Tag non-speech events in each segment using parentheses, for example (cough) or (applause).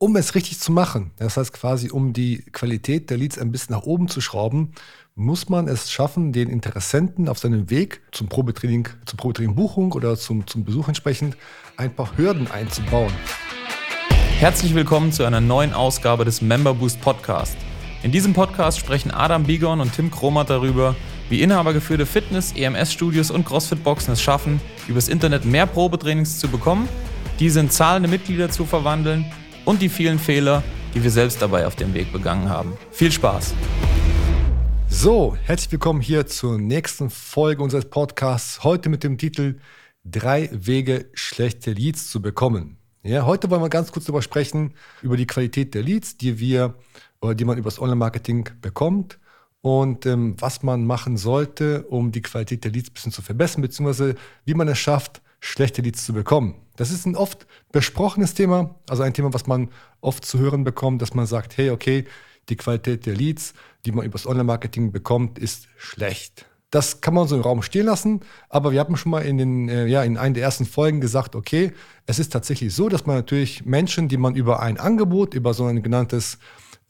Um es richtig zu machen, das heißt quasi, um die Qualität der Leads ein bisschen nach oben zu schrauben, muss man es schaffen, den Interessenten auf seinem Weg zum Probetraining, zur Probetraining Buchung oder zum, zum Besuch entsprechend ein paar Hürden einzubauen. Herzlich willkommen zu einer neuen Ausgabe des Member Boost Podcast. In diesem Podcast sprechen Adam Bigon und Tim Kromat darüber, wie inhabergeführte Fitness-, EMS-Studios und CrossFit-Boxen es schaffen, übers Internet mehr Probetrainings zu bekommen, diese in zahlende Mitglieder zu verwandeln und die vielen Fehler, die wir selbst dabei auf dem Weg begangen haben. Viel Spaß! So, herzlich willkommen hier zur nächsten Folge unseres Podcasts. Heute mit dem Titel Drei Wege, schlechte Leads zu bekommen. Ja, heute wollen wir ganz kurz darüber sprechen, über die Qualität der Leads, die wir oder die man übers Online-Marketing bekommt und ähm, was man machen sollte, um die Qualität der Leads ein bisschen zu verbessern, beziehungsweise wie man es schafft, schlechte Leads zu bekommen. Das ist ein oft besprochenes Thema, also ein Thema, was man oft zu hören bekommt, dass man sagt, hey, okay, die Qualität der Leads, die man übers Online-Marketing bekommt, ist schlecht. Das kann man so im Raum stehen lassen, aber wir haben schon mal in, den, äh, ja, in einer der ersten Folgen gesagt, okay, es ist tatsächlich so, dass man natürlich Menschen, die man über ein Angebot, über so ein genanntes,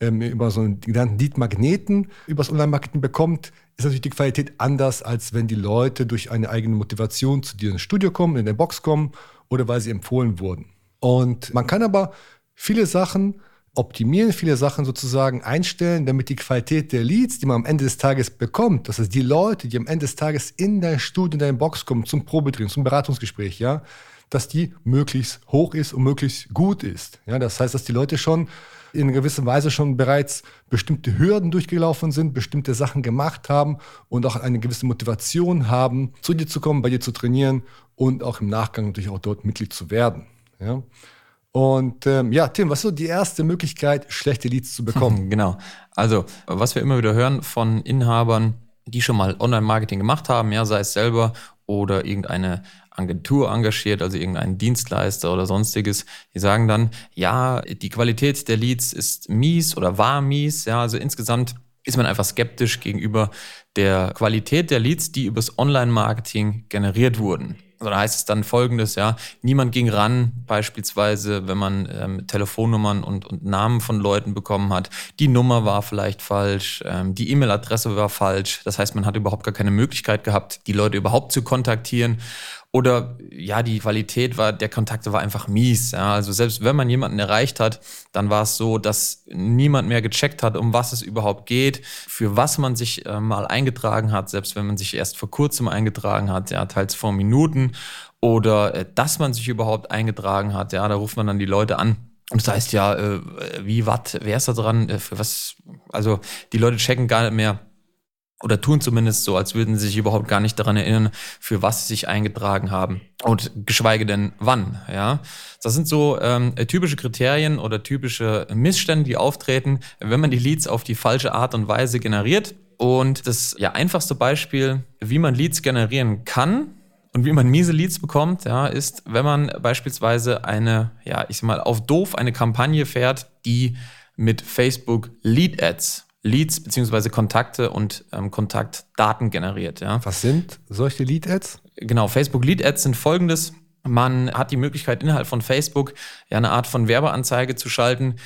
ähm, über so einen genannten Lead-Magneten übers Online-Marketing bekommt, ist natürlich die Qualität anders, als wenn die Leute durch eine eigene Motivation zu dir ins Studio kommen, in der Box kommen oder weil sie empfohlen wurden. Und man kann aber viele Sachen optimieren, viele Sachen sozusagen einstellen, damit die Qualität der Leads, die man am Ende des Tages bekommt, das heißt die Leute, die am Ende des Tages in dein Studio, in deine Box kommen, zum Probetraining, zum Beratungsgespräch, ja, dass die möglichst hoch ist und möglichst gut ist. Ja, das heißt, dass die Leute schon in gewisser Weise schon bereits bestimmte Hürden durchgelaufen sind, bestimmte Sachen gemacht haben und auch eine gewisse Motivation haben, zu dir zu kommen, bei dir zu trainieren und auch im Nachgang natürlich auch dort Mitglied zu werden. Ja. Und ähm, ja, Tim, was ist so die erste Möglichkeit, schlechte Leads zu bekommen? (laughs) Genau. Also, was wir immer wieder hören von Inhabern, die schon mal Online-Marketing gemacht haben, ja, sei es selber oder irgendeine Agentur engagiert, also irgendeinen Dienstleister oder sonstiges, die sagen dann, ja, die Qualität der Leads ist mies oder war mies, ja, also insgesamt ist man einfach skeptisch gegenüber der Qualität der Leads, die übers Online-Marketing generiert wurden. Da heißt es dann folgendes, ja, niemand ging ran, beispielsweise, wenn man ähm, Telefonnummern und, und Namen von Leuten bekommen hat. Die Nummer war vielleicht falsch, ähm, die E-Mail-Adresse war falsch. Das heißt, man hat überhaupt gar keine Möglichkeit gehabt, die Leute überhaupt zu kontaktieren. Oder ja, die Qualität war, der Kontakte war einfach mies. Ja. Also selbst wenn man jemanden erreicht hat, dann war es so, dass niemand mehr gecheckt hat, um was es überhaupt geht, für was man sich äh, mal eingetragen hat, selbst wenn man sich erst vor kurzem eingetragen hat, ja, teils vor Minuten. Oder äh, dass man sich überhaupt eingetragen hat, ja, da ruft man dann die Leute an. Und das heißt ja, äh, wie, was, wer ist da dran? Äh, für was? Also die Leute checken gar nicht mehr oder tun zumindest so, als würden sie sich überhaupt gar nicht daran erinnern, für was sie sich eingetragen haben und geschweige denn wann. Ja, das sind so ähm, typische Kriterien oder typische Missstände, die auftreten, wenn man die Leads auf die falsche Art und Weise generiert. Und das ja einfachste Beispiel, wie man Leads generieren kann, und wie man miese Leads bekommt, ja, ist, wenn man beispielsweise eine, ja, ich sag mal, auf doof eine Kampagne fährt, die mit Facebook Lead Ads Leads beziehungsweise Kontakte und ähm, Kontaktdaten generiert. Ja. Was sind solche Lead-Ads? Genau, Facebook Lead-Ads sind folgendes. Man hat die Möglichkeit, innerhalb von Facebook ja eine Art von Werbeanzeige zu schalten,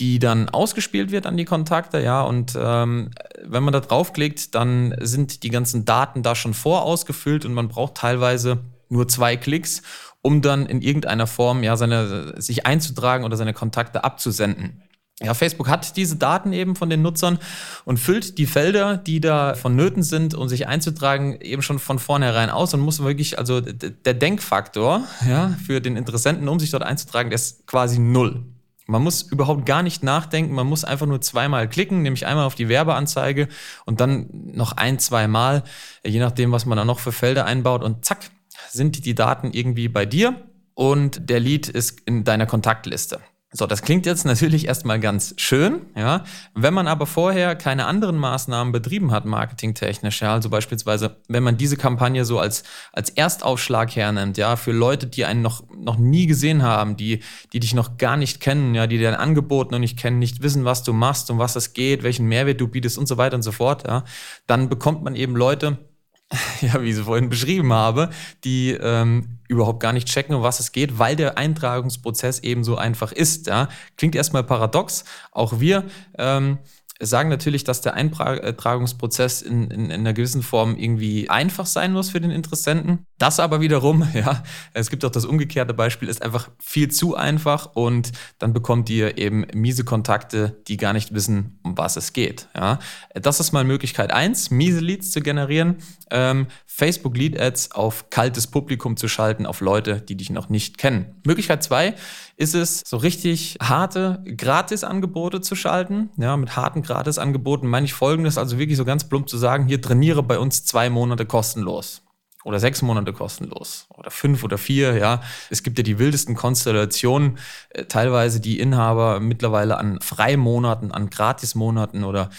die dann ausgespielt wird an die Kontakte, ja, und ähm, wenn man da draufklickt, dann sind die ganzen Daten da schon vorausgefüllt und man braucht teilweise nur zwei Klicks, um dann in irgendeiner Form ja seine sich einzutragen oder seine Kontakte abzusenden. Ja, Facebook hat diese Daten eben von den Nutzern und füllt die Felder, die da vonnöten sind, um sich einzutragen, eben schon von vornherein aus und muss wirklich, also der Denkfaktor ja, für den Interessenten, um sich dort einzutragen, der ist quasi null. Man muss überhaupt gar nicht nachdenken, man muss einfach nur zweimal klicken, nämlich einmal auf die Werbeanzeige und dann noch ein, zweimal, je nachdem, was man da noch für Felder einbaut und zack, sind die Daten irgendwie bei dir und der Lead ist in deiner Kontaktliste. So, das klingt jetzt natürlich erstmal ganz schön, ja. Wenn man aber vorher keine anderen Maßnahmen betrieben hat, marketingtechnisch, ja, also beispielsweise, wenn man diese Kampagne so als, als Erstaufschlag hernimmt, ja, für Leute, die einen noch, noch nie gesehen haben, die, die dich noch gar nicht kennen, ja, die dein Angebot noch nicht kennen, nicht wissen, was du machst, um was es geht, welchen Mehrwert du bietest und so weiter und so fort, ja, dann bekommt man eben Leute, (laughs) ja, wie ich sie vorhin beschrieben habe, die ähm, überhaupt gar nicht checken, um was es geht, weil der Eintragungsprozess eben so einfach ist. Ja. Klingt erstmal paradox. Auch wir ähm, sagen natürlich, dass der Eintragungsprozess in, in, in, einer gewissen Form irgendwie einfach sein muss für den Interessenten. Das aber wiederum, (laughs) ja, es gibt auch das umgekehrte Beispiel, ist einfach viel zu einfach und dann bekommt ihr eben miese Kontakte, die gar nicht wissen, um was es geht. Ja. Das ist mal Möglichkeit eins, miese Leads zu generieren, ähm, Facebook Lead Ads auf kaltes Publikum zu schalten, auf Leute, die dich noch nicht kennen. Möglichkeit zwei ist es, so richtig harte Gratisangebote zu schalten. Ja, mit harten Gratisangeboten meine ich folgendes, also wirklich so ganz plump zu sagen, hier trainiere bei uns zwei Monate kostenlos oder sechs Monate kostenlos oder fünf oder vier, ja. Es gibt ja die wildesten Konstellationen, äh, teilweise die Inhaber mittlerweile an Freimonaten, an Gratismonaten oder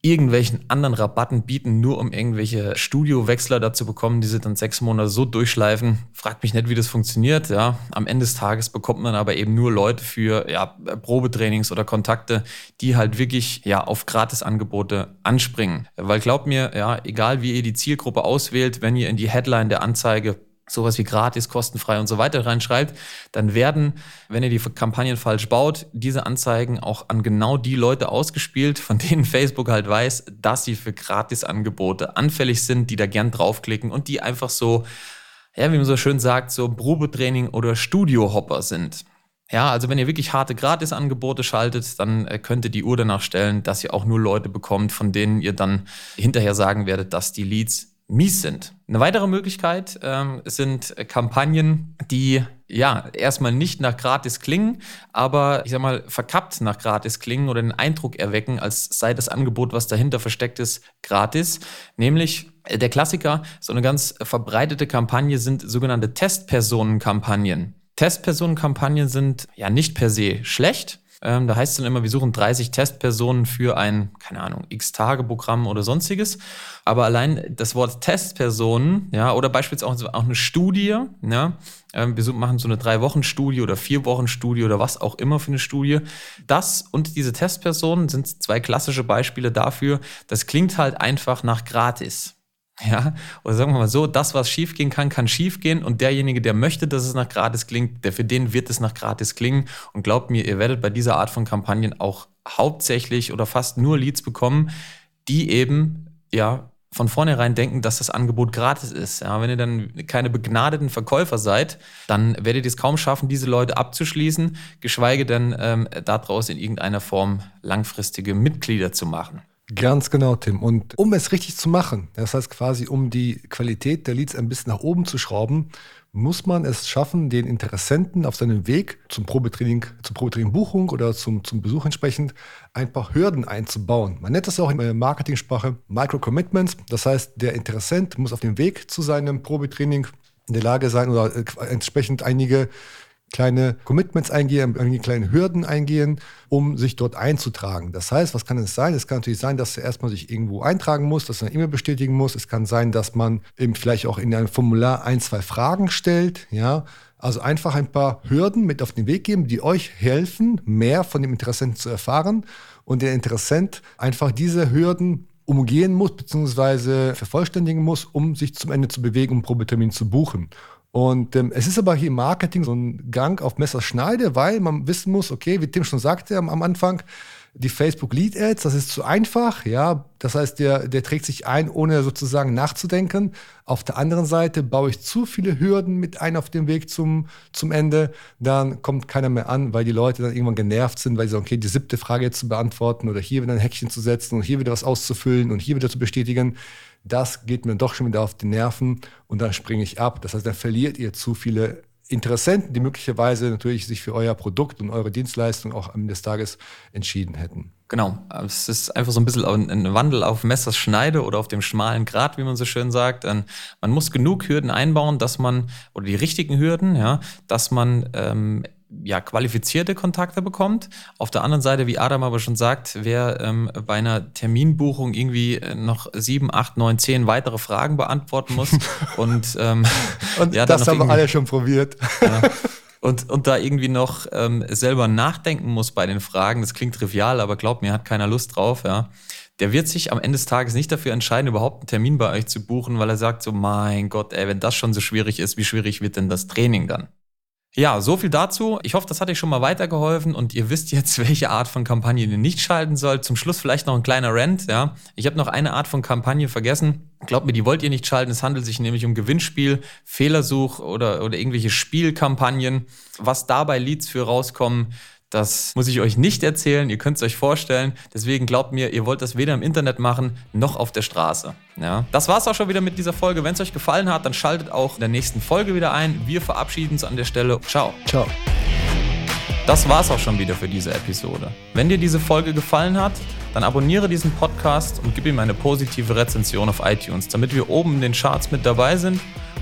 irgendwelchen anderen Rabatten bieten, nur um irgendwelche Studiowechsler dazu bekommen, die sie dann sechs Monate so durchschleifen. Fragt mich nicht, wie das funktioniert. Ja, am Ende des Tages bekommt man aber eben nur Leute für ja, Probetrainings oder Kontakte, die halt wirklich ja auf Gratisangebote anspringen. Weil glaubt mir, ja, egal wie ihr die Zielgruppe auswählt, wenn ihr in die Headline der Anzeige sowas wie gratis, kostenfrei und so weiter reinschreibt, dann werden, wenn ihr die Kampagnen falsch baut, diese Anzeigen auch an genau die Leute ausgespielt, von denen Facebook halt weiß, dass sie für Gratisangebote anfällig sind, die da gern draufklicken und die einfach so, ja, wie man so schön sagt, so Probetraining oder Studiohopper sind. Ja, also wenn ihr wirklich harte Gratisangebote schaltet, dann äh, könnt ihr die Uhr danach stellen, dass ihr auch nur Leute bekommt, von denen ihr dann hinterher sagen werdet, dass die Leads mies sind. Eine weitere Möglichkeit ähm, sind Kampagnen, die ja erstmal nicht nach gratis klingen, aber ich sag mal verkappt nach gratis klingen oder den Eindruck erwecken, als sei das Angebot, was dahinter versteckt ist, gratis. Nämlich äh, der Klassiker, so eine ganz verbreitete Kampagne sind sogenannte Testpersonenkampagnen. Testpersonenkampagnen sind ja nicht per se schlecht, ähm, da heißt es dann immer, wir suchen 30 Testpersonen für ein, keine Ahnung, X-Tage-Programm oder sonstiges. Aber allein das Wort Testpersonen, ja, oder beispielsweise auch, eine Studie, ja, ähm, wir machen so eine Drei-Wochen-Studie oder Vier-Wochen-Studie oder was auch immer für eine Studie. Das und diese Testpersonen sind zwei klassische Beispiele dafür. Das klingt halt einfach nach gratis. Ja, oder sagen wir mal so, das, was schiefgehen kann, kann schiefgehen und derjenige, der möchte, dass es nach gratis klingt, der für den wird es nach gratis klingen und glaubt mir, ihr werdet bei dieser Art von Kampagnen auch hauptsächlich oder fast nur Leads bekommen, die eben ja von vornherein denken, dass das Angebot gratis ist. Ja, wenn ihr dann keine begnadeten Verkäufer seid, dann werdet ihr es kaum schaffen, diese Leute abzuschließen, geschweige denn ähm, daraus in irgendeiner Form langfristige Mitglieder zu machen. Ganz genau, Tim. Und um es richtig zu machen, das heißt quasi, um die Qualität der Leads ein bisschen nach oben zu schrauben, muss man es schaffen, den Interessenten auf seinem Weg zum Probetraining, zur Probetraining-Buchung oder zum, zum Besuch entsprechend ein paar Hürden einzubauen. Man nennt das auch in der Marketingsprache Micro-Commitments. Das heißt, der Interessent muss auf dem Weg zu seinem Probetraining in der Lage sein oder äh, entsprechend einige kleine Commitments eingehen, irgendwie kleine Hürden eingehen, um sich dort einzutragen. Das heißt, was kann es sein? Es kann natürlich sein, dass er erstmal sich irgendwo eintragen muss, dass er eine E-Mail bestätigen muss. Es kann sein, dass man eben vielleicht auch in einem Formular ein, zwei Fragen stellt, ja. Also einfach ein paar Hürden mit auf den Weg geben, die euch helfen, mehr von dem Interessenten zu erfahren und der Interessent einfach diese Hürden umgehen muss, beziehungsweise vervollständigen muss, um sich zum Ende zu bewegen, um Probetermin zu buchen. Und ähm, es ist aber hier im Marketing so ein Gang auf Messerschneide, weil man wissen muss, okay, wie Tim schon sagte am, am Anfang, die Facebook Lead Ads, das ist zu einfach, ja. Das heißt, der, der trägt sich ein, ohne sozusagen nachzudenken. Auf der anderen Seite baue ich zu viele Hürden mit ein auf dem Weg zum, zum Ende, dann kommt keiner mehr an, weil die Leute dann irgendwann genervt sind, weil sie sagen, okay, die siebte Frage jetzt zu beantworten oder hier wieder ein Häkchen zu setzen und hier wieder was auszufüllen und hier wieder zu bestätigen das geht mir doch schon wieder auf die Nerven und dann springe ich ab. Das heißt, dann verliert ihr zu viele Interessenten, die möglicherweise natürlich sich für euer Produkt und eure Dienstleistung auch am Ende des Tages entschieden hätten. Genau, es ist einfach so ein bisschen ein Wandel auf Messers Schneide oder auf dem schmalen Grat, wie man so schön sagt. Man muss genug Hürden einbauen, dass man, oder die richtigen Hürden, ja, dass man ähm, ja, qualifizierte Kontakte bekommt. Auf der anderen Seite, wie Adam aber schon sagt, wer ähm, bei einer Terminbuchung irgendwie äh, noch sieben, acht, neun, zehn weitere Fragen beantworten muss (laughs) und, ähm, (laughs) und ja, das haben wir alle schon probiert. (laughs) Ja, und, und da irgendwie noch ähm, selber nachdenken muss bei den Fragen, das klingt trivial, aber glaubt mir, hat keiner Lust drauf, ja der wird sich am Ende des Tages nicht dafür entscheiden, überhaupt einen Termin bei euch zu buchen, weil er sagt so, mein Gott, ey, wenn das schon so schwierig ist, wie schwierig wird denn das Training dann? Ja, so viel dazu. Ich hoffe, das hat euch schon mal weitergeholfen und ihr wisst jetzt, (laughs) welche Art von Kampagne ihr nicht schalten sollt. Zum Schluss vielleicht noch ein kleiner Rant. Ja, ich habe noch eine Art von Kampagne vergessen. Glaubt mir, die wollt ihr nicht schalten. Es handelt sich nämlich um Gewinnspiel, Fehlersuch oder, oder irgendwelche Spielkampagnen. Was dabei Leads für rauskommen, das muss ich euch nicht erzählen, ihr könnt es euch vorstellen. Deswegen glaubt mir, ihr wollt das weder im Internet machen noch auf der Straße. Ja. Das war's auch schon wieder mit dieser Folge. Wenn es euch gefallen hat, dann schaltet auch in der nächsten Folge wieder ein. Wir verabschieden uns an der Stelle. Ciao. Ciao. Das war's auch schon wieder für diese Episode. Wenn dir diese Folge gefallen hat, dann abonniere diesen Podcast und gib ihm eine positive Rezension auf iTunes, damit wir oben in den Charts mit dabei sind